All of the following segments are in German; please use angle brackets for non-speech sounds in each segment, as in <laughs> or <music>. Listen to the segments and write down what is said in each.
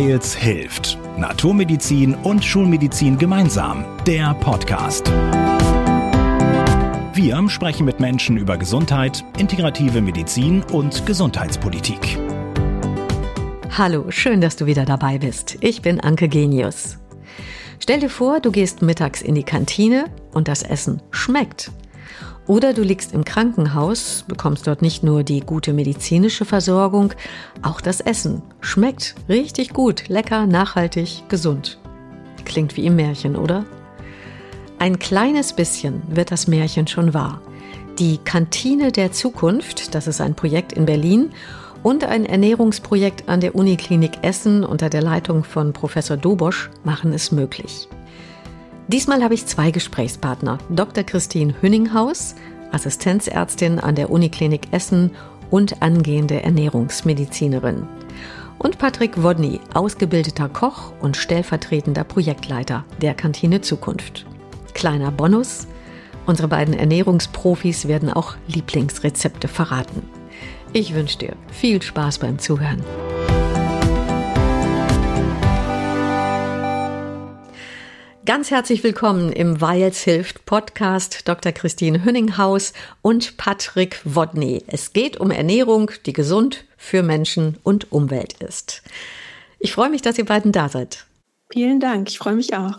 Weils hilft. Naturmedizin und Schulmedizin gemeinsam. Der Podcast. Wir sprechen mit Menschen über Gesundheit, integrative Medizin und Gesundheitspolitik. Hallo, schön, dass du wieder dabei bist. Ich bin Anke Genius. Stell dir vor, du gehst mittags in die Kantine und das Essen schmeckt. Oder du liegst im Krankenhaus, bekommst dort nicht nur die gute medizinische Versorgung, auch das Essen schmeckt richtig gut, lecker, nachhaltig, gesund. Klingt wie im Märchen, oder? Ein kleines bisschen wird das Märchen schon wahr. Die Kantine der Zukunft, das ist ein Projekt in Berlin und ein Ernährungsprojekt an der Uniklinik Essen unter der Leitung von Professor Dobosch machen es möglich. Diesmal habe ich zwei Gesprächspartner. Dr. Christine Hünninghaus, Assistenzärztin an der Uniklinik Essen und angehende Ernährungsmedizinerin. Und Patrick Wodny, ausgebildeter Koch und stellvertretender Projektleiter der Kantine Zukunft. Kleiner Bonus, unsere beiden Ernährungsprofis werden auch Lieblingsrezepte verraten. Ich wünsche dir viel Spaß beim Zuhören. Ganz herzlich willkommen im Weils hilft Podcast Dr. Christine Hünninghaus und Patrick Wodny. Es geht um Ernährung, die gesund für Menschen und Umwelt ist. Ich freue mich, dass ihr beiden da seid. Vielen Dank, ich freue mich auch.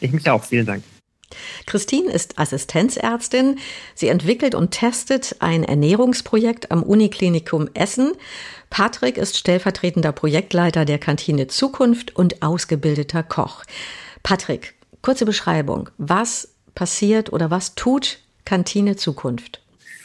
Ich mich auch, vielen Dank. Christine ist Assistenzärztin. Sie entwickelt und testet ein Ernährungsprojekt am Uniklinikum Essen. Patrick ist stellvertretender Projektleiter der Kantine Zukunft und ausgebildeter Koch. Patrick, kurze Beschreibung. Was passiert oder was tut Kantine Zukunft?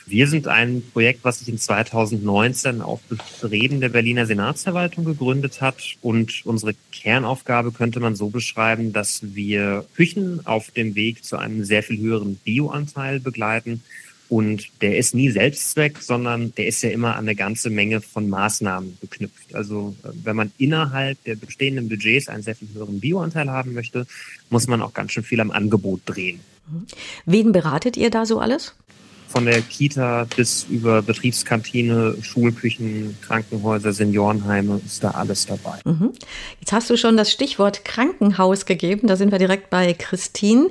Wir sind ein Projekt, was sich in 2019 auf Bestreben der Berliner Senatsverwaltung gegründet hat. Und unsere Kernaufgabe könnte man so beschreiben, dass wir Küchen auf dem Weg zu einem sehr viel höheren Bioanteil begleiten und der ist nie Selbstzweck, sondern der ist ja immer an eine ganze Menge von Maßnahmen geknüpft. Also äh, wenn man innerhalb der bestehenden Budgets einen sehr viel höheren Bioanteil haben möchte, muss man auch ganz schön viel am Angebot drehen. Wen beratet ihr da so alles? Von der Kita bis über Betriebskantine, Schulküchen, Krankenhäuser, Seniorenheime ist da alles dabei. Mhm. Jetzt hast du schon das Stichwort Krankenhaus gegeben. Da sind wir direkt bei Christine.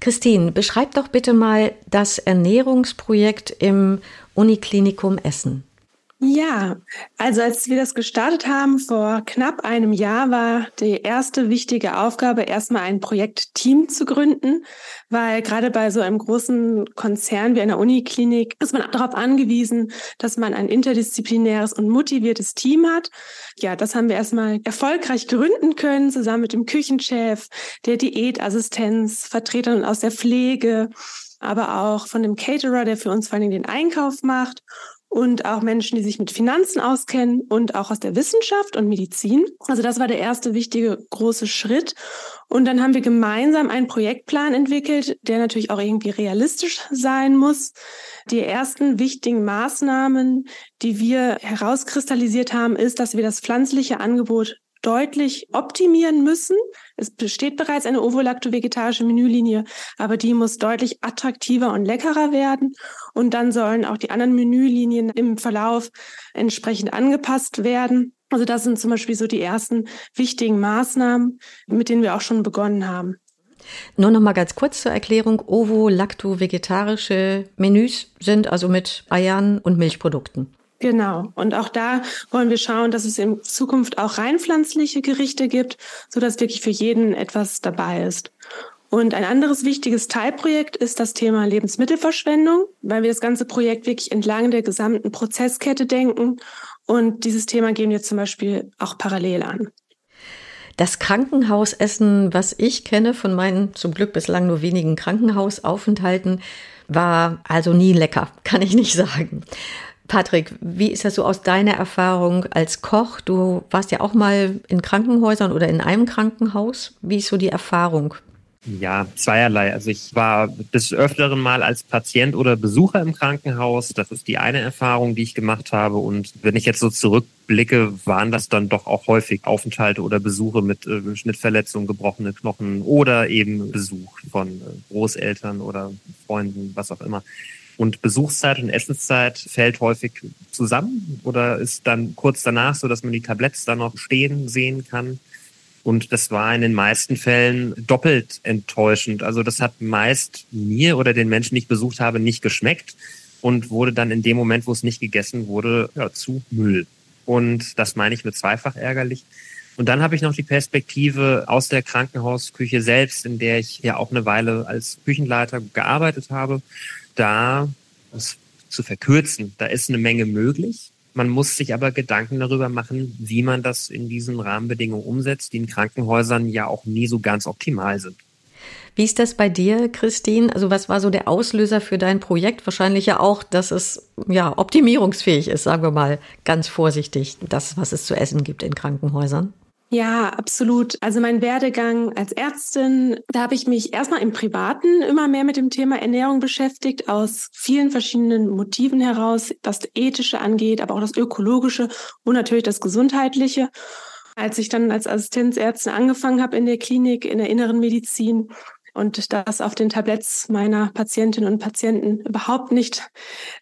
Christine, beschreib doch bitte mal das Ernährungsprojekt im Uniklinikum Essen. Ja, also als wir das gestartet haben vor knapp einem Jahr, war die erste wichtige Aufgabe, erstmal ein Projektteam zu gründen, weil gerade bei so einem großen Konzern wie einer Uniklinik ist man darauf angewiesen, dass man ein interdisziplinäres und motiviertes Team hat. Ja, das haben wir erstmal erfolgreich gründen können, zusammen mit dem Küchenchef, der Diätassistenz, Vertretern aus der Pflege, aber auch von dem Caterer, der für uns vor allem den Einkauf macht und auch Menschen, die sich mit Finanzen auskennen und auch aus der Wissenschaft und Medizin. Also das war der erste wichtige große Schritt. Und dann haben wir gemeinsam einen Projektplan entwickelt, der natürlich auch irgendwie realistisch sein muss. Die ersten wichtigen Maßnahmen, die wir herauskristallisiert haben, ist, dass wir das pflanzliche Angebot deutlich optimieren müssen. Es besteht bereits eine ovo-lacto-vegetarische Menülinie, aber die muss deutlich attraktiver und leckerer werden. Und dann sollen auch die anderen Menülinien im Verlauf entsprechend angepasst werden. Also das sind zum Beispiel so die ersten wichtigen Maßnahmen, mit denen wir auch schon begonnen haben. Nur noch mal ganz kurz zur Erklärung. Ovo-lacto-vegetarische Menüs sind also mit Eiern und Milchprodukten. Genau. Und auch da wollen wir schauen, dass es in Zukunft auch rein pflanzliche Gerichte gibt, so dass wirklich für jeden etwas dabei ist. Und ein anderes wichtiges Teilprojekt ist das Thema Lebensmittelverschwendung, weil wir das ganze Projekt wirklich entlang der gesamten Prozesskette denken. Und dieses Thema gehen wir zum Beispiel auch parallel an. Das Krankenhausessen, was ich kenne von meinen zum Glück bislang nur wenigen Krankenhausaufenthalten, war also nie lecker, <laughs> kann ich nicht sagen. Patrick, wie ist das so aus deiner Erfahrung als Koch? Du warst ja auch mal in Krankenhäusern oder in einem Krankenhaus. Wie ist so die Erfahrung? Ja, zweierlei. Also ich war des Öfteren mal als Patient oder Besucher im Krankenhaus. Das ist die eine Erfahrung, die ich gemacht habe. Und wenn ich jetzt so zurückblicke, waren das dann doch auch häufig Aufenthalte oder Besuche mit äh, Schnittverletzungen, gebrochene Knochen oder eben Besuch von äh, Großeltern oder Freunden, was auch immer. Und Besuchszeit und Essenszeit fällt häufig zusammen oder ist dann kurz danach so, dass man die Tabletts dann noch stehen sehen kann. Und das war in den meisten Fällen doppelt enttäuschend. Also das hat meist mir oder den Menschen, die ich besucht habe, nicht geschmeckt und wurde dann in dem Moment, wo es nicht gegessen wurde, ja, zu Müll. Und das meine ich mit zweifach ärgerlich. Und dann habe ich noch die Perspektive aus der Krankenhausküche selbst, in der ich ja auch eine Weile als Küchenleiter gearbeitet habe. Da, das zu verkürzen, da ist eine Menge möglich. Man muss sich aber Gedanken darüber machen, wie man das in diesen Rahmenbedingungen umsetzt, die in Krankenhäusern ja auch nie so ganz optimal sind. Wie ist das bei dir, Christine? Also was war so der Auslöser für dein Projekt? Wahrscheinlich ja auch, dass es ja optimierungsfähig ist, sagen wir mal ganz vorsichtig, das, was es zu essen gibt in Krankenhäusern. Ja, absolut. Also mein Werdegang als Ärztin, da habe ich mich erstmal im Privaten immer mehr mit dem Thema Ernährung beschäftigt, aus vielen verschiedenen Motiven heraus, was das Ethische angeht, aber auch das Ökologische und natürlich das Gesundheitliche. Als ich dann als Assistenzärztin angefangen habe in der Klinik, in der inneren Medizin, und das auf den Tabletts meiner Patientinnen und Patienten überhaupt nicht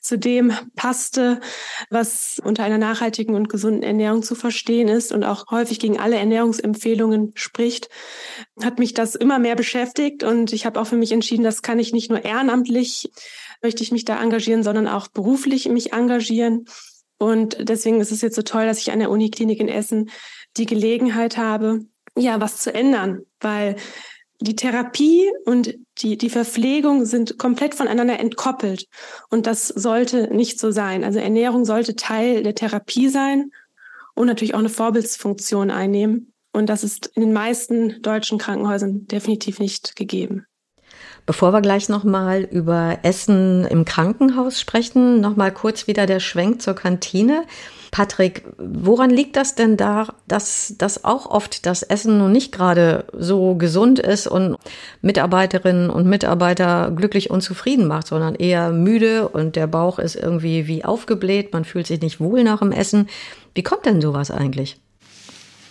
zu dem passte, was unter einer nachhaltigen und gesunden Ernährung zu verstehen ist und auch häufig gegen alle Ernährungsempfehlungen spricht, hat mich das immer mehr beschäftigt und ich habe auch für mich entschieden, das kann ich nicht nur ehrenamtlich möchte ich mich da engagieren, sondern auch beruflich mich engagieren. Und deswegen ist es jetzt so toll, dass ich an der Uniklinik in Essen die Gelegenheit habe, ja, was zu ändern, weil die Therapie und die, die Verpflegung sind komplett voneinander entkoppelt. Und das sollte nicht so sein. Also Ernährung sollte Teil der Therapie sein und natürlich auch eine Vorbildsfunktion einnehmen. Und das ist in den meisten deutschen Krankenhäusern definitiv nicht gegeben. Bevor wir gleich nochmal über Essen im Krankenhaus sprechen, nochmal kurz wieder der Schwenk zur Kantine. Patrick, woran liegt das denn da, dass, dass auch oft das Essen nun nicht gerade so gesund ist und Mitarbeiterinnen und Mitarbeiter glücklich und zufrieden macht, sondern eher müde und der Bauch ist irgendwie wie aufgebläht, man fühlt sich nicht wohl nach dem Essen. Wie kommt denn sowas eigentlich?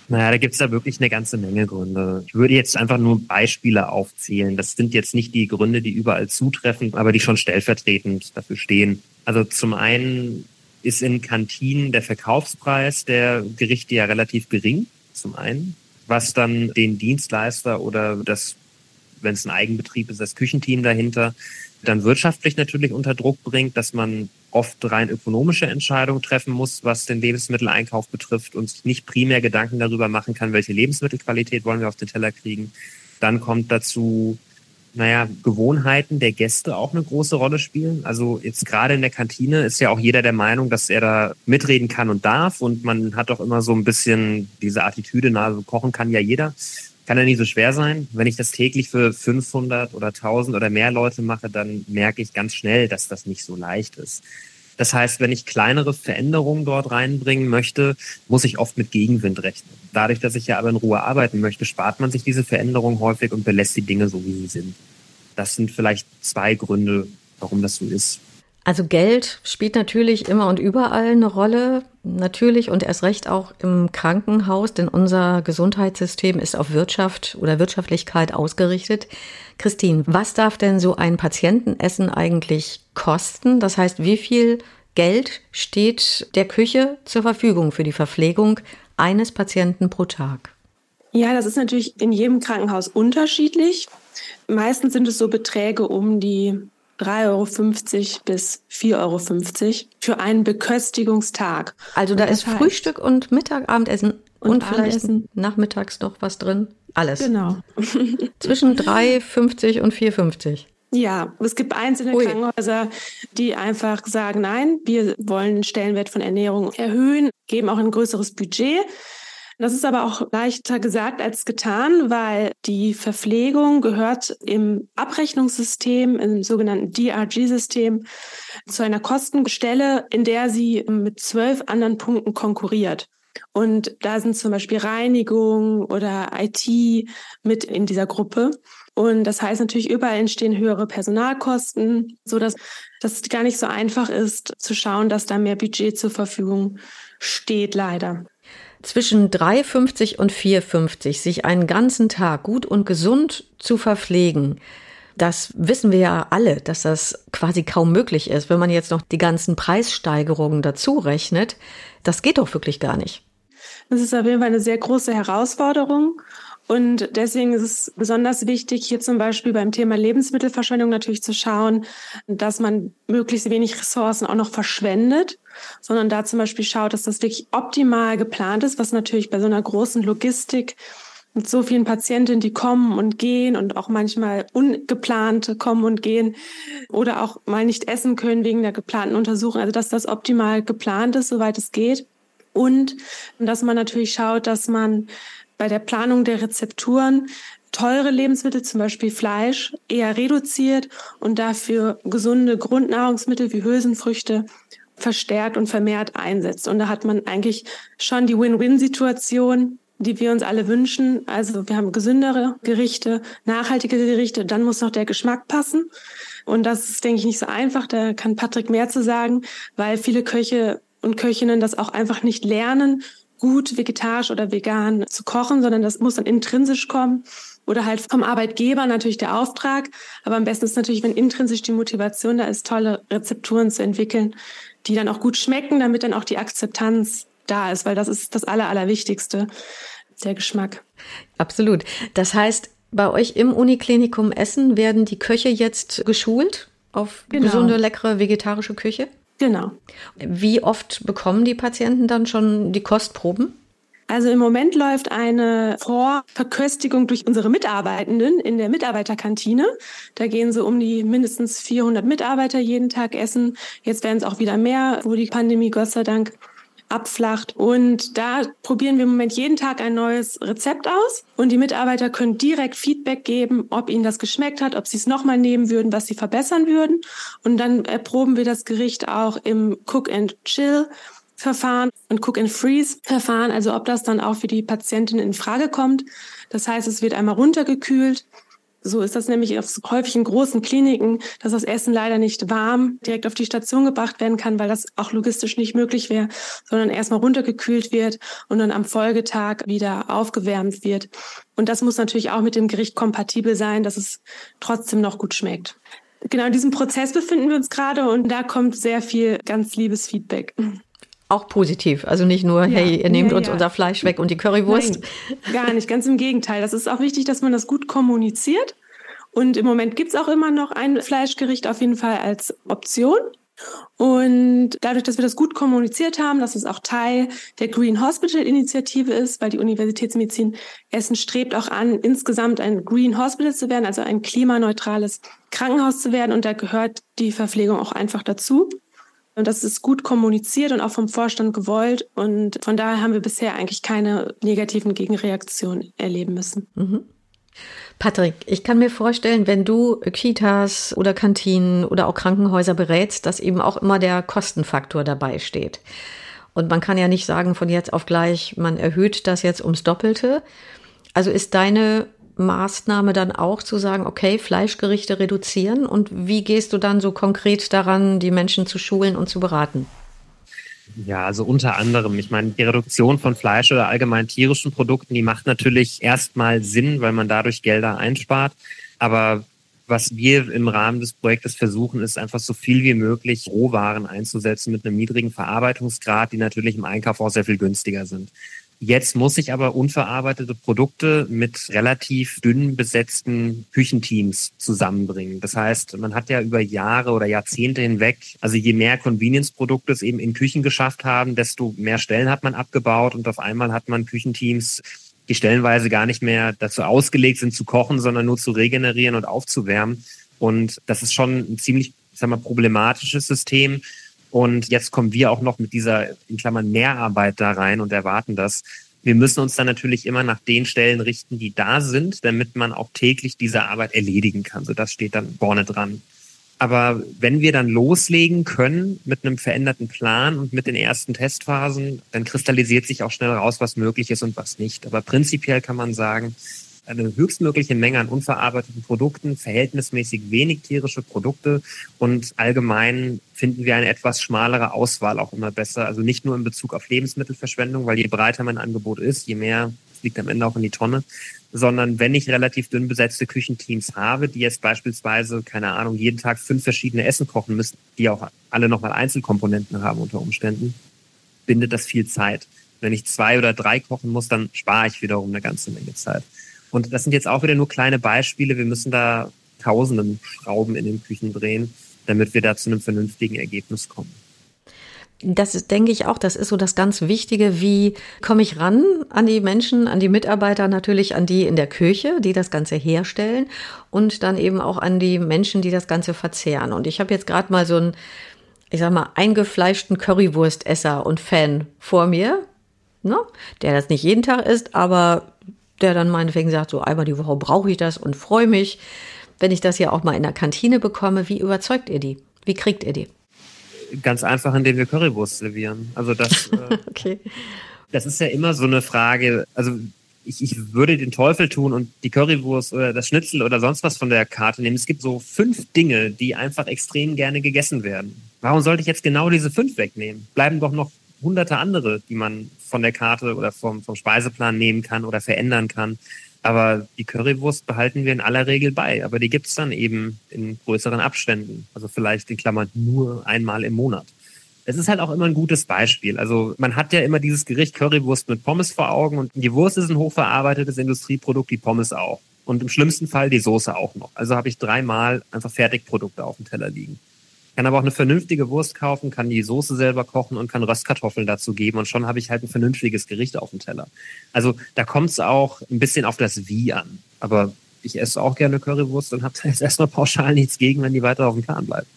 Naja, da gibt's da wirklich eine ganze Menge Gründe. Ich würde jetzt einfach nur Beispiele aufzählen. Das sind jetzt nicht die Gründe, die überall zutreffen, aber die schon stellvertretend dafür stehen. Also zum einen ist in Kantinen der Verkaufspreis der Gerichte ja relativ gering, zum einen, was dann den Dienstleister oder das, wenn es ein Eigenbetrieb ist, das Küchenteam dahinter, dann wirtschaftlich natürlich unter Druck bringt, dass man oft rein ökonomische Entscheidungen treffen muss, was den Lebensmitteleinkauf betrifft und sich nicht primär Gedanken darüber machen kann, welche Lebensmittelqualität wollen wir auf den Teller kriegen. Dann kommt dazu naja, Gewohnheiten der Gäste auch eine große Rolle spielen. Also jetzt gerade in der Kantine ist ja auch jeder der Meinung, dass er da mitreden kann und darf. Und man hat doch immer so ein bisschen diese Attitüde, na, so kochen kann ja jeder. Kann ja nicht so schwer sein. Wenn ich das täglich für 500 oder 1000 oder mehr Leute mache, dann merke ich ganz schnell, dass das nicht so leicht ist. Das heißt, wenn ich kleinere Veränderungen dort reinbringen möchte, muss ich oft mit Gegenwind rechnen. Dadurch, dass ich ja aber in Ruhe arbeiten möchte, spart man sich diese Veränderung häufig und belässt die Dinge so, wie sie sind. Das sind vielleicht zwei Gründe, warum das so ist. Also Geld spielt natürlich immer und überall eine Rolle, natürlich und erst recht auch im Krankenhaus, denn unser Gesundheitssystem ist auf Wirtschaft oder Wirtschaftlichkeit ausgerichtet. Christine, was darf denn so ein Patientenessen eigentlich kosten? Das heißt, wie viel Geld steht der Küche zur Verfügung für die Verpflegung eines Patienten pro Tag? Ja, das ist natürlich in jedem Krankenhaus unterschiedlich. Meistens sind es so Beträge um die 3,50 Euro bis 4,50 Euro für einen Beköstigungstag. Also da ist heißt, Frühstück und Mittag, Abendessen und, und vielleicht nachmittags noch was drin. Alles. Genau. <laughs> <laughs> Zwischen 3,50 und 4,50. Ja, es gibt einzelne Ui. Krankenhäuser, die einfach sagen, nein, wir wollen den Stellenwert von Ernährung erhöhen, geben auch ein größeres Budget. Das ist aber auch leichter gesagt als getan, weil die Verpflegung gehört im Abrechnungssystem, im sogenannten DRG-System, zu einer Kostenstelle, in der sie mit zwölf anderen Punkten konkurriert. Und da sind zum Beispiel Reinigung oder IT mit in dieser Gruppe. Und das heißt natürlich, überall entstehen höhere Personalkosten, so dass das gar nicht so einfach ist, zu schauen, dass da mehr Budget zur Verfügung steht, leider zwischen 3,50 und 4,50 sich einen ganzen Tag gut und gesund zu verpflegen. Das wissen wir ja alle, dass das quasi kaum möglich ist. Wenn man jetzt noch die ganzen Preissteigerungen dazu rechnet, das geht doch wirklich gar nicht. Das ist auf jeden Fall eine sehr große Herausforderung. Und deswegen ist es besonders wichtig, hier zum Beispiel beim Thema Lebensmittelverschwendung natürlich zu schauen, dass man möglichst wenig Ressourcen auch noch verschwendet, sondern da zum Beispiel schaut, dass das wirklich optimal geplant ist, was natürlich bei so einer großen Logistik mit so vielen Patientinnen, die kommen und gehen und auch manchmal ungeplante kommen und gehen oder auch mal nicht essen können wegen der geplanten Untersuchung. Also dass das optimal geplant ist, soweit es geht. Und dass man natürlich schaut, dass man bei der Planung der Rezepturen teure Lebensmittel, zum Beispiel Fleisch, eher reduziert und dafür gesunde Grundnahrungsmittel wie Hülsenfrüchte verstärkt und vermehrt einsetzt. Und da hat man eigentlich schon die Win-Win-Situation, die wir uns alle wünschen. Also wir haben gesündere Gerichte, nachhaltige Gerichte, dann muss noch der Geschmack passen. Und das ist, denke ich, nicht so einfach. Da kann Patrick mehr zu sagen, weil viele Köche und Köchinnen das auch einfach nicht lernen gut vegetarisch oder vegan zu kochen, sondern das muss dann intrinsisch kommen oder halt vom Arbeitgeber natürlich der Auftrag. Aber am besten ist natürlich, wenn intrinsisch die Motivation da ist, tolle Rezepturen zu entwickeln, die dann auch gut schmecken, damit dann auch die Akzeptanz da ist, weil das ist das Aller, Allerwichtigste, der Geschmack. Absolut. Das heißt, bei euch im Uniklinikum Essen werden die Köche jetzt geschult auf genau. gesunde, leckere vegetarische Küche? Genau. Wie oft bekommen die Patienten dann schon die Kostproben? Also im Moment läuft eine Vorverköstigung durch unsere Mitarbeitenden in der Mitarbeiterkantine. Da gehen so um die mindestens 400 Mitarbeiter jeden Tag essen. Jetzt werden es auch wieder mehr, wo die Pandemie Gott sei Dank abflacht. Und da probieren wir im Moment jeden Tag ein neues Rezept aus. Und die Mitarbeiter können direkt Feedback geben, ob ihnen das geschmeckt hat, ob sie es nochmal nehmen würden, was sie verbessern würden. Und dann erproben wir das Gericht auch im Cook and Chill. Verfahren und Cook and Freeze Verfahren, also ob das dann auch für die Patientin in Frage kommt. Das heißt, es wird einmal runtergekühlt, so ist das nämlich häufig in großen Kliniken, dass das Essen leider nicht warm direkt auf die Station gebracht werden kann, weil das auch logistisch nicht möglich wäre, sondern erstmal runtergekühlt wird und dann am Folgetag wieder aufgewärmt wird. Und das muss natürlich auch mit dem Gericht kompatibel sein, dass es trotzdem noch gut schmeckt. Genau in diesem Prozess befinden wir uns gerade und da kommt sehr viel ganz liebes Feedback. Auch positiv. Also nicht nur, ja, hey, ihr nehmt ja, uns ja. unser Fleisch weg und die Currywurst. Nein, gar nicht, ganz im Gegenteil. Das ist auch wichtig, dass man das gut kommuniziert. Und im Moment gibt's auch immer noch ein Fleischgericht auf jeden Fall als Option. Und dadurch, dass wir das gut kommuniziert haben, dass es auch Teil der Green Hospital Initiative ist, weil die Universitätsmedizin Essen strebt auch an, insgesamt ein Green Hospital zu werden, also ein klimaneutrales Krankenhaus zu werden. Und da gehört die Verpflegung auch einfach dazu. Und das ist gut kommuniziert und auch vom Vorstand gewollt. Und von daher haben wir bisher eigentlich keine negativen Gegenreaktionen erleben müssen. Mhm. Patrick, ich kann mir vorstellen, wenn du Kitas oder Kantinen oder auch Krankenhäuser berätst, dass eben auch immer der Kostenfaktor dabei steht. Und man kann ja nicht sagen von jetzt auf gleich, man erhöht das jetzt ums Doppelte. Also ist deine Maßnahme dann auch zu sagen, okay, Fleischgerichte reduzieren? Und wie gehst du dann so konkret daran, die Menschen zu schulen und zu beraten? Ja, also unter anderem, ich meine, die Reduktion von Fleisch oder allgemein tierischen Produkten, die macht natürlich erstmal Sinn, weil man dadurch Gelder einspart. Aber was wir im Rahmen des Projektes versuchen, ist einfach so viel wie möglich Rohwaren einzusetzen mit einem niedrigen Verarbeitungsgrad, die natürlich im Einkauf auch sehr viel günstiger sind. Jetzt muss ich aber unverarbeitete Produkte mit relativ dünn besetzten Küchenteams zusammenbringen. Das heißt, man hat ja über Jahre oder Jahrzehnte hinweg, also je mehr Convenience-Produkte es eben in Küchen geschafft haben, desto mehr Stellen hat man abgebaut und auf einmal hat man Küchenteams, die stellenweise gar nicht mehr dazu ausgelegt sind zu kochen, sondern nur zu regenerieren und aufzuwärmen. Und das ist schon ein ziemlich, ich sag mal, problematisches System. Und jetzt kommen wir auch noch mit dieser, in Klammern, Mehrarbeit da rein und erwarten das. Wir müssen uns dann natürlich immer nach den Stellen richten, die da sind, damit man auch täglich diese Arbeit erledigen kann. So das steht dann vorne dran. Aber wenn wir dann loslegen können mit einem veränderten Plan und mit den ersten Testphasen, dann kristallisiert sich auch schnell raus, was möglich ist und was nicht. Aber prinzipiell kann man sagen, eine höchstmögliche Menge an unverarbeiteten Produkten, verhältnismäßig wenig tierische Produkte und allgemein finden wir eine etwas schmalere Auswahl auch immer besser. Also nicht nur in Bezug auf Lebensmittelverschwendung, weil je breiter mein Angebot ist, je mehr fliegt am Ende auch in die Tonne. Sondern wenn ich relativ dünn besetzte Küchenteams habe, die jetzt beispielsweise, keine Ahnung, jeden Tag fünf verschiedene Essen kochen müssen, die auch alle nochmal Einzelkomponenten haben unter Umständen, bindet das viel Zeit. Wenn ich zwei oder drei kochen muss, dann spare ich wiederum eine ganze Menge Zeit. Und das sind jetzt auch wieder nur kleine Beispiele. Wir müssen da tausenden Schrauben in den Küchen drehen, damit wir da zu einem vernünftigen Ergebnis kommen. Das ist, denke ich auch, das ist so das ganz Wichtige. Wie komme ich ran an die Menschen, an die Mitarbeiter, natürlich an die in der Küche, die das Ganze herstellen und dann eben auch an die Menschen, die das Ganze verzehren. Und ich habe jetzt gerade mal so einen, ich sag mal, eingefleischten Currywurstesser und Fan vor mir, ne? der das nicht jeden Tag isst, aber der dann meinetwegen sagt, so einmal die Woche brauche ich das und freue mich, wenn ich das ja auch mal in der Kantine bekomme. Wie überzeugt ihr die? Wie kriegt ihr die? Ganz einfach, indem wir Currywurst servieren. Also das, <laughs> äh, okay. das ist ja immer so eine Frage. Also ich, ich würde den Teufel tun und die Currywurst oder das Schnitzel oder sonst was von der Karte nehmen. Es gibt so fünf Dinge, die einfach extrem gerne gegessen werden. Warum sollte ich jetzt genau diese fünf wegnehmen? Bleiben doch noch hunderte andere, die man von der Karte oder vom, vom Speiseplan nehmen kann oder verändern kann. Aber die Currywurst behalten wir in aller Regel bei. Aber die gibt's dann eben in größeren Abständen. Also vielleicht in Klammern nur einmal im Monat. Es ist halt auch immer ein gutes Beispiel. Also man hat ja immer dieses Gericht Currywurst mit Pommes vor Augen und die Wurst ist ein hochverarbeitetes Industrieprodukt, die Pommes auch. Und im schlimmsten Fall die Soße auch noch. Also habe ich dreimal einfach Fertigprodukte auf dem Teller liegen kann aber auch eine vernünftige Wurst kaufen, kann die Soße selber kochen und kann Röstkartoffeln dazu geben und schon habe ich halt ein vernünftiges Gericht auf dem Teller. Also da kommt es auch ein bisschen auf das Wie an. Aber ich esse auch gerne Currywurst und habe da jetzt erstmal pauschal nichts gegen, wenn die weiter auf dem Plan bleibt.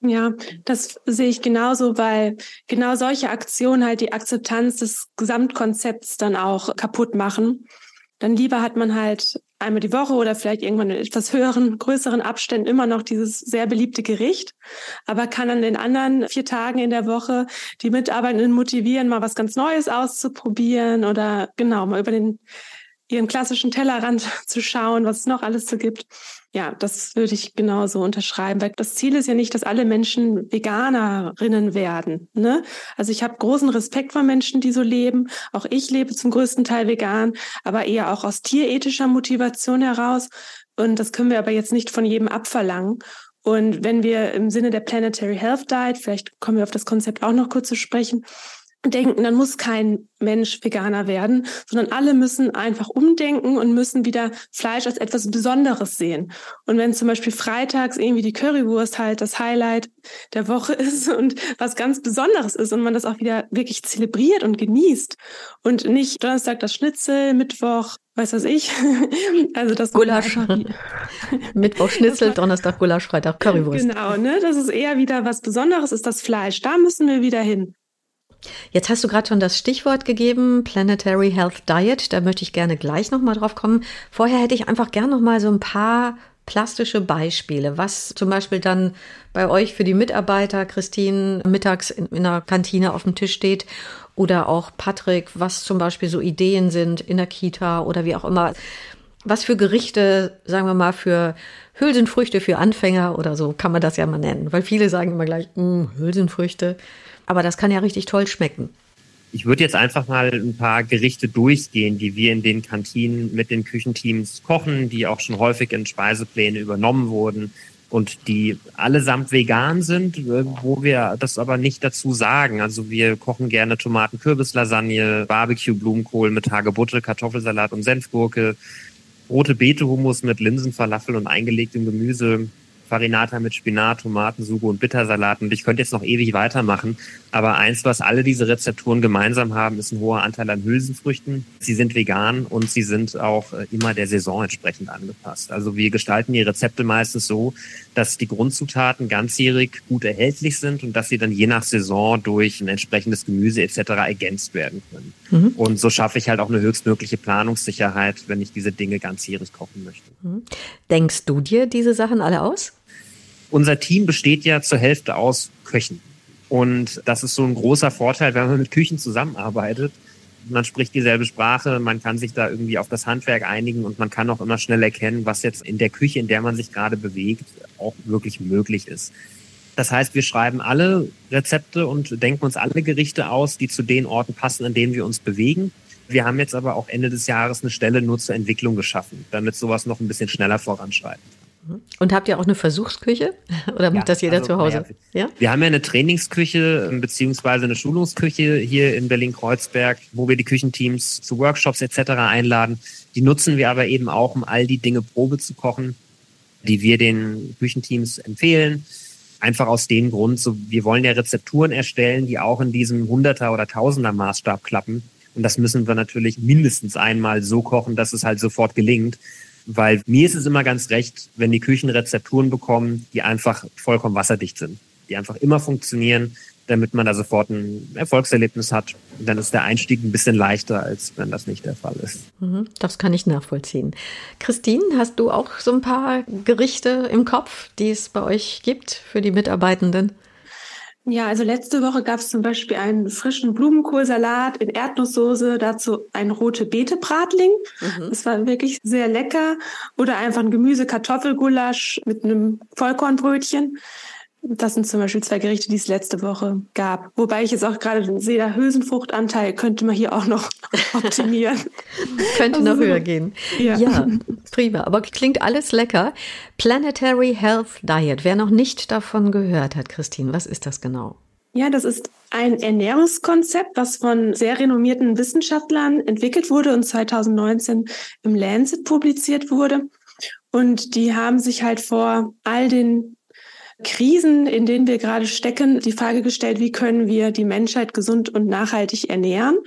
Ja, das sehe ich genauso, weil genau solche Aktionen halt die Akzeptanz des Gesamtkonzepts dann auch kaputt machen. Dann lieber hat man halt einmal die Woche oder vielleicht irgendwann in etwas höheren, größeren Abständen immer noch dieses sehr beliebte Gericht, aber kann an den anderen vier Tagen in der Woche die Mitarbeitenden motivieren, mal was ganz Neues auszuprobieren oder genau mal über den ihren klassischen Tellerrand <laughs> zu schauen, was es noch alles so gibt. Ja, das würde ich genauso unterschreiben, weil das Ziel ist ja nicht, dass alle Menschen Veganerinnen werden. Ne? Also ich habe großen Respekt vor Menschen, die so leben. Auch ich lebe zum größten Teil vegan, aber eher auch aus tierethischer Motivation heraus. Und das können wir aber jetzt nicht von jedem abverlangen. Und wenn wir im Sinne der Planetary Health Diet, vielleicht kommen wir auf das Konzept auch noch kurz zu sprechen, denken, dann muss kein Mensch Veganer werden, sondern alle müssen einfach umdenken und müssen wieder Fleisch als etwas Besonderes sehen. Und wenn zum Beispiel freitags irgendwie die Currywurst halt das Highlight der Woche <laughs> ist und was ganz Besonderes ist und man das auch wieder wirklich zelebriert und genießt und nicht Donnerstag das Schnitzel, Mittwoch weiß was ich. <laughs> Also das Gulasch. <laughs> Mittwoch Schnitzel, Donnerstag Gulasch, Freitag Currywurst. Genau, ne? Das ist eher wieder was Besonderes, ist das Fleisch. Da müssen wir wieder hin. Jetzt hast du gerade schon das Stichwort gegeben, Planetary Health Diet. Da möchte ich gerne gleich nochmal drauf kommen. Vorher hätte ich einfach gerne nochmal so ein paar plastische Beispiele, was zum Beispiel dann bei euch für die Mitarbeiter, Christine, mittags in, in der Kantine auf dem Tisch steht oder auch Patrick, was zum Beispiel so Ideen sind in der Kita oder wie auch immer. Was für Gerichte, sagen wir mal, für Hülsenfrüchte für Anfänger oder so kann man das ja mal nennen, weil viele sagen immer gleich, mm, Hülsenfrüchte. Aber das kann ja richtig toll schmecken. Ich würde jetzt einfach mal ein paar Gerichte durchgehen, die wir in den Kantinen mit den Küchenteams kochen, die auch schon häufig in Speisepläne übernommen wurden und die allesamt vegan sind, äh, wo wir das aber nicht dazu sagen. Also wir kochen gerne Tomaten-Kürbis-Lasagne, Barbecue-Blumenkohl mit Hagebutte, Kartoffelsalat und Senfgurke, rote Beete-Hummus mit Linsenfalafel und eingelegtem Gemüse, Farinata mit Spinat, Tomaten, Sugo und Bittersalat. Und ich könnte jetzt noch ewig weitermachen. Aber eins, was alle diese Rezepturen gemeinsam haben, ist ein hoher Anteil an Hülsenfrüchten. Sie sind vegan und sie sind auch äh, immer der Saison entsprechend angepasst. Also wir gestalten die Rezepte meistens so, dass die Grundzutaten ganzjährig gut erhältlich sind und dass sie dann je nach Saison durch ein entsprechendes Gemüse etc. ergänzt werden können. Mhm. Und so schaffe ich halt auch eine höchstmögliche Planungssicherheit, wenn ich diese Dinge ganzjährig kochen möchte. Mhm. Denkst du dir diese Sachen alle aus? Unser Team besteht ja zur Hälfte aus Köchen. Und das ist so ein großer Vorteil, wenn man mit Küchen zusammenarbeitet. Man spricht dieselbe Sprache, man kann sich da irgendwie auf das Handwerk einigen und man kann auch immer schnell erkennen, was jetzt in der Küche, in der man sich gerade bewegt, auch wirklich möglich ist. Das heißt, wir schreiben alle Rezepte und denken uns alle Gerichte aus, die zu den Orten passen, an denen wir uns bewegen. Wir haben jetzt aber auch Ende des Jahres eine Stelle nur zur Entwicklung geschaffen, damit sowas noch ein bisschen schneller voranschreitet. Und habt ihr auch eine Versuchsküche? <laughs> Oder macht ja, das jeder also, zu Hause? Ja, Wir haben ja eine Trainingsküche ähm, beziehungsweise eine Schulungsküche hier in Berlin-Kreuzberg, wo wir die Küchenteams zu Workshops etc. einladen. Die nutzen wir aber eben auch, um all die Dinge Probe zu kochen, die wir den Küchenteams empfehlen. Einfach aus dem Grund, so, wir wollen ja Rezepturen erstellen, die auch in diesem Hunderter- oder Tausender-Maßstab klappen. Und das müssen wir natürlich mindestens einmal so kochen, dass es halt sofort gelingt. Weil mir ist es immer ganz recht, wenn die Küchen Rezepturen bekommen, die einfach vollkommen wasserdicht sind, die einfach immer funktionieren, damit man da sofort ein Erfolgserlebnis hat. Dann ist der Einstieg ein bisschen leichter, als wenn das nicht der Fall ist. Mhm, das kann ich nachvollziehen. Christine, hast du auch so ein paar Gerichte im Kopf, die es bei euch gibt für die Mitarbeitenden? Ja, also letzte Woche gab es zum Beispiel einen frischen Blumenkohlsalat in Erdnusssoße, dazu ein rote Beete-Bratling. Mhm. Das war wirklich sehr lecker. Oder einfach ein Gemüse-Kartoffelgulasch mit einem Vollkornbrötchen. Das sind zum Beispiel zwei Gerichte, die es letzte Woche gab. Wobei ich jetzt auch gerade sehe, der Hülsenfruchtanteil könnte man hier auch noch <laughs> optimieren. könnte also, noch höher gehen. Ja. ja, prima. Aber klingt alles lecker. Planetary Health Diet. Wer noch nicht davon gehört hat, Christine, was ist das genau? Ja, das ist ein Ernährungskonzept, was von sehr renommierten Wissenschaftlern entwickelt wurde und 2019 im Lancet publiziert wurde. Und die haben sich halt vor all den Krisen, in denen wir gerade stecken, die Frage gestellt, wie können wir die Menschheit gesund und nachhaltig ernähren?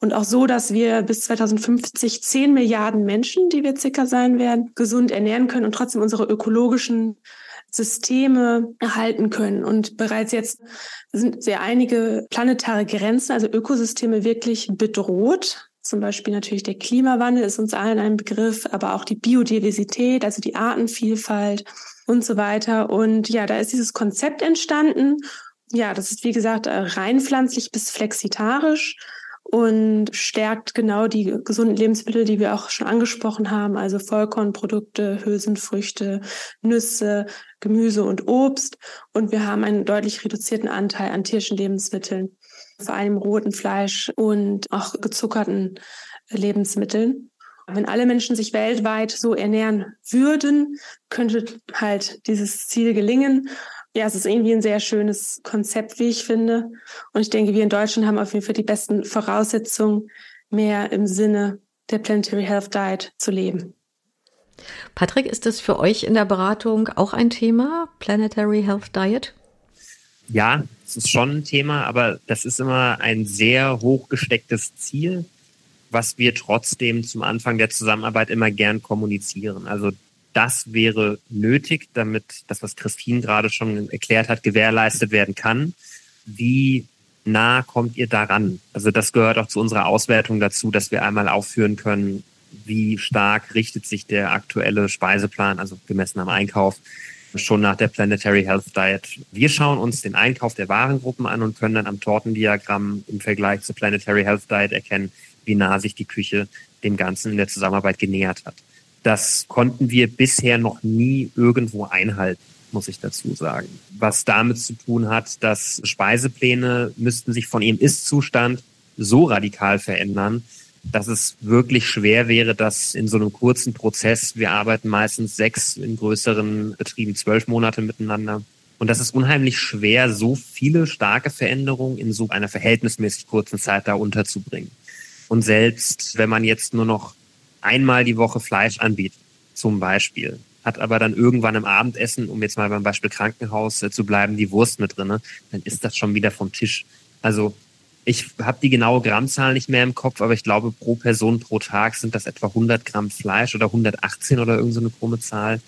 Und auch so, dass wir bis 2050 10 Milliarden Menschen, die wir circa sein werden, gesund ernähren können und trotzdem unsere ökologischen Systeme erhalten können. Und bereits jetzt sind sehr einige planetare Grenzen, also Ökosysteme wirklich bedroht. Zum Beispiel natürlich der Klimawandel ist uns allen ein Begriff, aber auch die Biodiversität, also die Artenvielfalt und so weiter. Und ja, da ist dieses Konzept entstanden. Ja, das ist wie gesagt äh, rein pflanzlich bis flexitarisch und stärkt genau die gesunden Lebensmittel, die wir auch schon angesprochen haben, also Vollkornprodukte, Hülsenfrüchte, Nüsse, Gemüse und Obst. Und wir haben einen deutlich reduzierten Anteil an tierischen Lebensmitteln, vor allem roten Fleisch und auch gezuckerten Lebensmitteln. Wenn alle Menschen sich weltweit so ernähren würden, könnte halt dieses Ziel gelingen. Ja, es ist irgendwie ein sehr schönes Konzept, wie ich finde. Und ich denke, wir in Deutschland haben auf jeden Fall die besten Voraussetzungen, mehr im Sinne der Planetary Health Diet zu leben. Patrick, ist das für euch in der Beratung auch ein Thema, Planetary Health Diet? Ja, es ist schon ein Thema, aber das ist immer ein sehr hochgestecktes Ziel was wir trotzdem zum Anfang der Zusammenarbeit immer gern kommunizieren. Also das wäre nötig, damit das, was Christine gerade schon erklärt hat, gewährleistet werden kann. Wie nah kommt ihr daran? Also das gehört auch zu unserer Auswertung dazu, dass wir einmal aufführen können, wie stark richtet sich der aktuelle Speiseplan, also gemessen am Einkauf, schon nach der Planetary Health Diet. Wir schauen uns den Einkauf der Warengruppen an und können dann am Tortendiagramm im Vergleich zur Planetary Health Diet erkennen, wie nah sich die Küche dem Ganzen in der Zusammenarbeit genähert hat. Das konnten wir bisher noch nie irgendwo einhalten, muss ich dazu sagen. Was damit zu tun hat, dass Speisepläne müssten sich von ihrem Ist-Zustand so radikal verändern, dass es wirklich schwer wäre, dass in so einem kurzen Prozess, wir arbeiten meistens sechs, in größeren Betrieben zwölf Monate miteinander. Und das ist unheimlich schwer, so viele starke Veränderungen in so einer verhältnismäßig kurzen Zeit da unterzubringen. Und selbst wenn man jetzt nur noch einmal die Woche Fleisch anbietet, zum Beispiel, hat aber dann irgendwann im Abendessen, um jetzt mal beim Beispiel Krankenhaus äh, zu bleiben, die Wurst mit drinne, dann ist das schon wieder vom Tisch. Also ich habe die genaue Grammzahl nicht mehr im Kopf, aber ich glaube, pro Person pro Tag sind das etwa 100 Gramm Fleisch oder 118 oder irgendeine so krumme Zahl.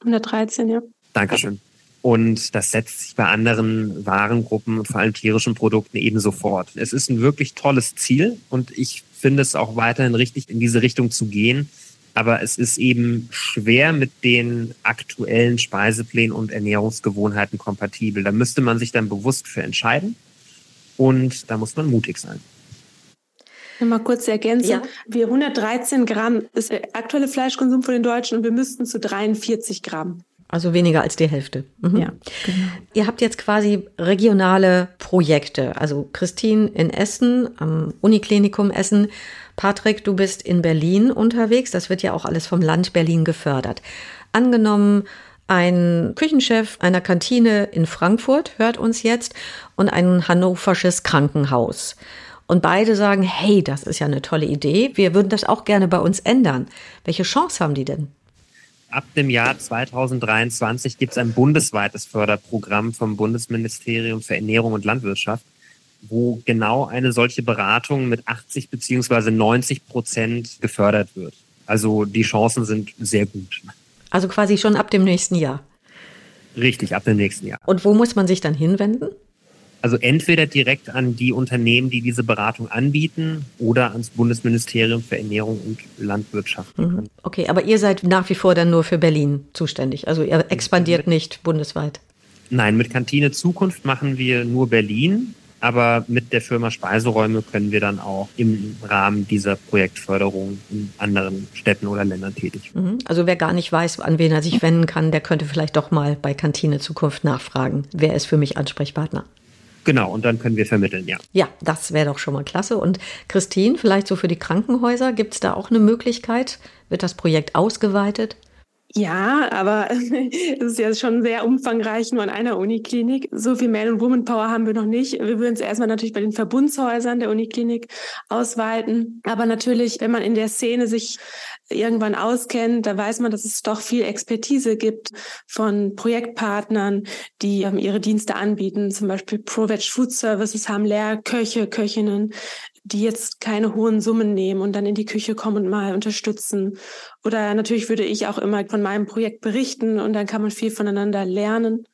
113, ja. Dankeschön. Und das setzt sich bei anderen Warengruppen und vor allem tierischen Produkten ebenso fort. Es ist ein wirklich tolles Ziel und ich finde es auch weiterhin richtig, in diese Richtung zu gehen. Aber es ist eben schwer mit den aktuellen Speiseplänen und Ernährungsgewohnheiten kompatibel. Da müsste man sich dann bewusst für entscheiden und da muss man mutig sein. Mal kurz ergänzen. Ja. Wir 113 Gramm ist der aktuelle Fleischkonsum von den Deutschen und wir müssten zu 43 Gramm. Also weniger als die Hälfte. Mhm. Ja, genau. Ihr habt jetzt quasi regionale Projekte. Also Christine in Essen, am Uniklinikum Essen. Patrick, du bist in Berlin unterwegs. Das wird ja auch alles vom Land Berlin gefördert. Angenommen, ein Küchenchef einer Kantine in Frankfurt hört uns jetzt und ein hannoversches Krankenhaus. Und beide sagen, hey, das ist ja eine tolle Idee. Wir würden das auch gerne bei uns ändern. Welche Chance haben die denn? ab dem Jahr 2023 gibt es ein bundesweites Förderprogramm vom Bundesministerium für Ernährung und Landwirtschaft, wo genau eine solche Beratung mit 80 beziehungsweise 90 Prozent gefördert wird. Also die Chancen sind sehr gut. Also quasi schon ab dem nächsten Jahr. Richtig, ab dem nächsten Jahr. Und wo muss man sich dann hinwenden? Also entweder direkt an die Unternehmen, die diese Beratung anbieten, oder ans Bundesministerium für Ernährung und Landwirtschaft. Mhm. Okay, aber ihr seid nach wie vor dann nur für Berlin zuständig. Also ihr expandiert nicht bundesweit. Nein, mit Kantine Zukunft machen wir nur Berlin. Aber mit der Firma Speiseräume können wir dann auch im Rahmen dieser Projektförderung in anderen Städten oder Ländern tätig werden. Mhm. Also wer gar nicht weiß, an wen er sich wenden kann, der könnte vielleicht doch mal bei Kantine Zukunft nachfragen. Wer ist für mich Ansprechpartner? Genau, und dann können wir vermitteln, ja. Ja, das wäre doch schon mal klasse. Und Christine, vielleicht so für die Krankenhäuser, gibt es da auch eine Möglichkeit? Wird das Projekt ausgeweitet? Ja, aber <laughs> es ist ja schon sehr umfangreich nur an einer Uniklinik. So viel Man- und Woman-Power haben wir noch nicht. Wir würden es erstmal natürlich bei den Verbundshäusern der Uniklinik ausweiten. Aber natürlich, wenn man in der Szene sich irgendwann auskennt, da weiß man, dass es doch viel Expertise gibt von Projektpartnern, die ähm, ihre Dienste anbieten. Zum Beispiel ProVeg Food Services haben Lehrköche, Köchinnen, die jetzt keine hohen Summen nehmen und dann in die Küche kommen und mal unterstützen. Oder natürlich würde ich auch immer von meinem Projekt berichten und dann kann man viel voneinander lernen.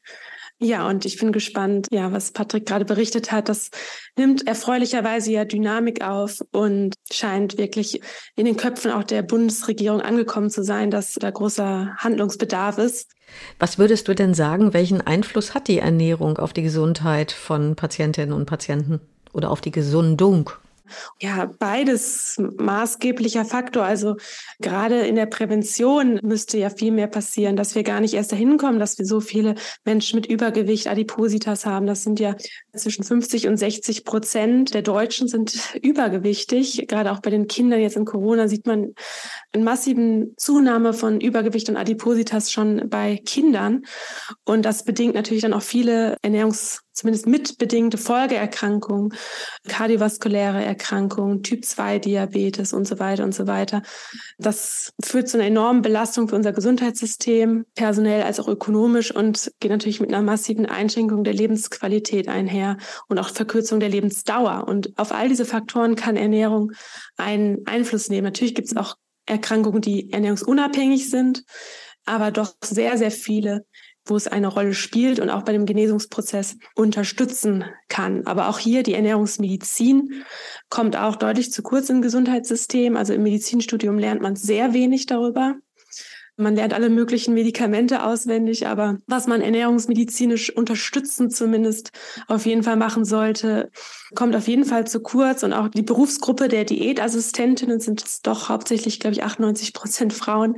Ja, und ich bin gespannt, ja, was Patrick gerade berichtet hat. Das nimmt erfreulicherweise ja Dynamik auf und scheint wirklich in den Köpfen auch der Bundesregierung angekommen zu sein, dass da großer Handlungsbedarf ist. Was würdest du denn sagen, welchen Einfluss hat die Ernährung auf die Gesundheit von Patientinnen und Patienten oder auf die Gesundung? Ja, beides maßgeblicher Faktor. Also gerade in der Prävention müsste ja viel mehr passieren, dass wir gar nicht erst dahin kommen, dass wir so viele Menschen mit Übergewicht, Adipositas haben. Das sind ja zwischen 50 und 60 Prozent der Deutschen sind <laughs> übergewichtig. Gerade auch bei den Kindern jetzt in Corona sieht man einen massiven Zunahme von Übergewicht und Adipositas schon bei Kindern. Und das bedingt natürlich dann auch viele Ernährungs zumindest mitbedingte Folgeerkrankungen, kardiovaskuläre Erkrankungen, Typ-2-Diabetes und so weiter und so weiter. Das führt zu einer enormen Belastung für unser Gesundheitssystem, personell als auch ökonomisch und geht natürlich mit einer massiven Einschränkung der Lebensqualität einher und auch Verkürzung der Lebensdauer. Und auf all diese Faktoren kann Ernährung einen Einfluss nehmen. Natürlich gibt es auch Erkrankungen, die ernährungsunabhängig sind, aber doch sehr, sehr viele, wo es eine Rolle spielt und auch bei dem Genesungsprozess unterstützen kann. Aber auch hier die Ernährungsmedizin kommt auch deutlich zu kurz im Gesundheitssystem. Also im Medizinstudium lernt man sehr wenig darüber. Man lernt alle möglichen Medikamente auswendig, aber was man ernährungsmedizinisch unterstützend zumindest auf jeden Fall machen sollte, kommt auf jeden Fall zu kurz. Und auch die Berufsgruppe der Diätassistentinnen sind doch hauptsächlich, glaube ich, 98 Prozent Frauen,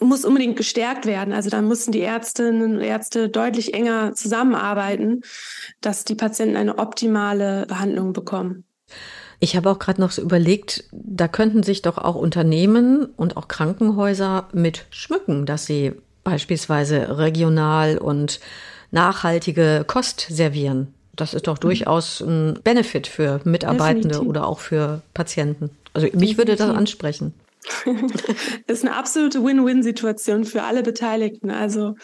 muss unbedingt gestärkt werden. Also da müssen die Ärztinnen und Ärzte deutlich enger zusammenarbeiten, dass die Patienten eine optimale Behandlung bekommen. Ich habe auch gerade noch so überlegt, da könnten sich doch auch Unternehmen und auch Krankenhäuser mit schmücken, dass sie beispielsweise regional und nachhaltige Kost servieren. Das ist doch mhm. durchaus ein Benefit für Mitarbeitende Definitiv. oder auch für Patienten. Also mich Definitiv. würde das ansprechen. Das ist eine absolute Win-Win-Situation für alle Beteiligten. Also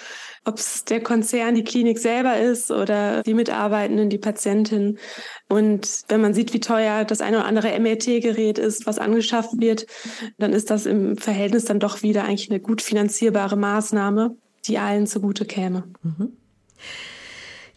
ob es der Konzern, die Klinik selber ist oder die Mitarbeitenden, die Patientin. Und wenn man sieht, wie teuer das eine oder andere MRT-Gerät ist, was angeschafft wird, dann ist das im Verhältnis dann doch wieder eigentlich eine gut finanzierbare Maßnahme, die allen zugute käme. Mhm.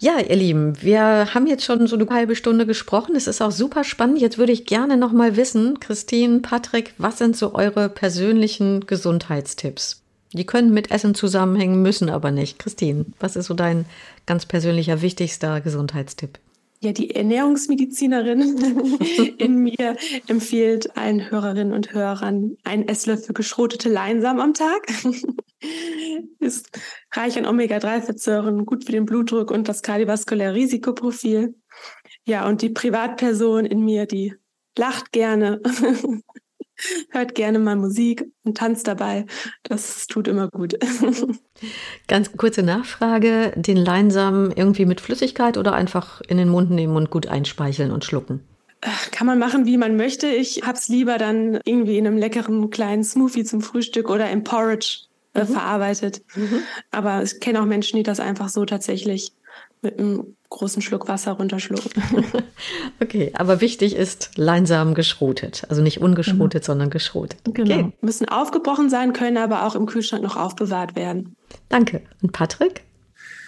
Ja, ihr Lieben, wir haben jetzt schon so eine halbe Stunde gesprochen. Es ist auch super spannend. Jetzt würde ich gerne noch mal wissen, Christine, Patrick, was sind so eure persönlichen Gesundheitstipps? Die können mit Essen zusammenhängen, müssen aber nicht. Christine, was ist so dein ganz persönlicher wichtigster Gesundheitstipp? Ja, die Ernährungsmedizinerin <laughs> in mir empfiehlt allen Hörerinnen und Hörern einen Esslöffel geschrotete Leinsamen am Tag. <laughs> ist reich an Omega-3-Fettsäuren, gut für den Blutdruck und das kardiovaskuläre Risikoprofil. Ja, und die Privatperson in mir, die lacht gerne, <laughs> <laughs> hört gerne mal Musik und tanzt dabei. Das tut immer gut. <laughs> Ganz kurze Nachfrage: Den Leinsamen irgendwie mit Flüssigkeit oder einfach in den Mund nehmen und gut einspeicheln und schlucken? Kann man machen, wie man möchte. Ich hab's lieber dann irgendwie in einem leckeren kleinen Smoothie zum Frühstück oder im Porridge äh, mhm. verarbeitet. Mhm. Aber ich kenne auch Menschen, die das einfach so tatsächlich mit einem großen Schluck Wasser runterschlucken. <laughs> okay, aber wichtig ist Leinsamen geschrotet. Also nicht ungeschrotet, genau. sondern geschrotet. Genau. Okay. Müssen aufgebrochen sein, können aber auch im Kühlschrank noch aufbewahrt werden. Danke. Und Patrick?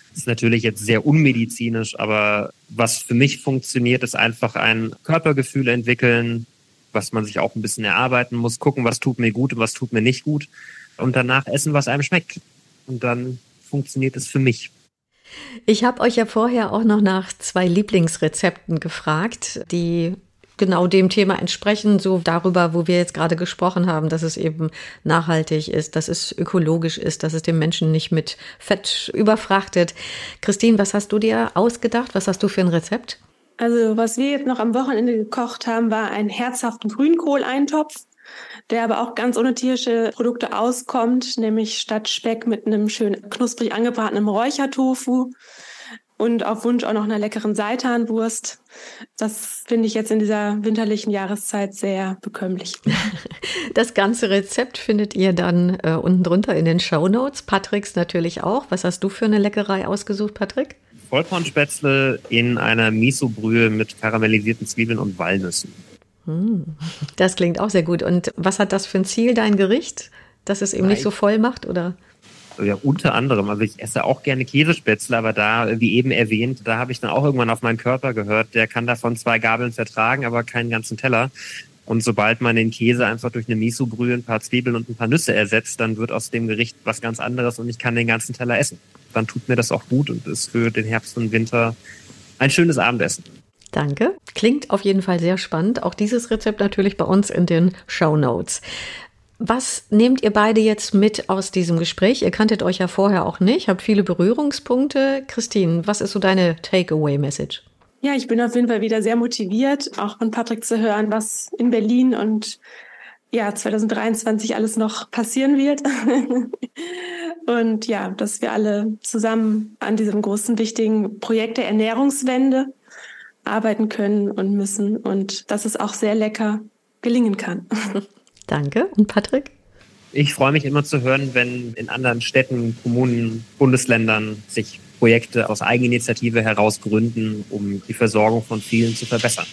Das ist natürlich jetzt sehr unmedizinisch, aber was für mich funktioniert, ist einfach ein Körpergefühl entwickeln, was man sich auch ein bisschen erarbeiten muss, gucken, was tut mir gut und was tut mir nicht gut und danach essen, was einem schmeckt. Und dann funktioniert es für mich. Ich habe euch ja vorher auch noch nach zwei Lieblingsrezepten gefragt, die genau dem Thema entsprechen, so darüber, wo wir jetzt gerade gesprochen haben, dass es eben nachhaltig ist, dass es ökologisch ist, dass es den Menschen nicht mit Fett überfrachtet. Christine, was hast du dir ausgedacht? Was hast du für ein Rezept? Also, was wir jetzt noch am Wochenende gekocht haben, war ein herzhaften Grünkohleintopf der aber auch ganz ohne tierische Produkte auskommt, nämlich statt Speck mit einem schön knusprig angebratenen Räuchertofu und auf Wunsch auch noch einer leckeren Seitanwurst. Das finde ich jetzt in dieser winterlichen Jahreszeit sehr bekömmlich. <laughs> Das ganze Rezept findet ihr dann äh, unten drunter in den Show Notes. Patricks natürlich auch. Was hast du für eine Leckerei ausgesucht, Patrick? Vollkornspätzle in einer Miso-Brühe mit karamellisierten Zwiebeln und Walnüssen. Das klingt auch sehr gut. Und was hat das für ein Ziel, dein Gericht? Dass es eben Nein. nicht so voll macht, oder? Ja, unter anderem. Also ich esse auch gerne Käsespätzle, aber da, wie eben erwähnt, da habe ich dann auch irgendwann auf meinen Körper gehört. Der kann davon zwei Gabeln vertragen, aber keinen ganzen Teller. Und sobald man den Käse einfach durch eine Miso-Brühe, ein paar Zwiebeln und ein paar Nüsse ersetzt, dann wird aus dem Gericht was ganz anderes und ich kann den ganzen Teller essen. Dann tut mir das auch gut und ist für den Herbst und Winter ein schönes Abendessen. Danke. Klingt auf jeden Fall sehr spannend. Auch dieses Rezept natürlich bei uns in den Show Notes. Was nehmt ihr beide jetzt mit aus diesem Gespräch? Ihr kanntet euch ja vorher auch nicht, habt viele Berührungspunkte. Christine, was ist so deine Takeaway-Message? Ja, ich bin auf jeden Fall wieder sehr motiviert, auch von Patrick zu hören, was in Berlin und ja, 2023 alles noch passieren wird. <laughs> und ja, dass wir alle zusammen an diesem großen, wichtigen Projekt der Ernährungswende arbeiten können und müssen und dass es auch sehr lecker gelingen kann. <laughs> Danke. Und Patrick? Ich freue mich immer zu hören, wenn in anderen Städten, Kommunen, Bundesländern sich Projekte aus Eigeninitiative heraus gründen, um die Versorgung von vielen zu verbessern.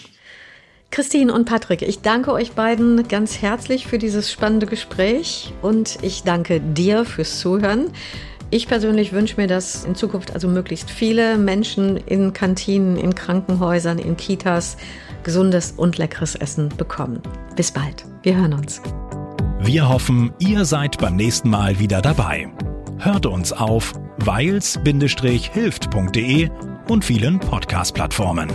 Christine und Patrick, ich danke euch beiden ganz herzlich für dieses spannende Gespräch und ich danke dir fürs Zuhören. Ich persönlich wünsche mir, dass in Zukunft also möglichst viele Menschen in Kantinen, in Krankenhäusern, in Kitas gesundes und leckeres Essen bekommen. Bis bald. Wir hören uns. Wir hoffen, ihr seid beim nächsten Mal wieder dabei. Hört uns auf weils-hilft.de und vielen Podcast-Plattformen.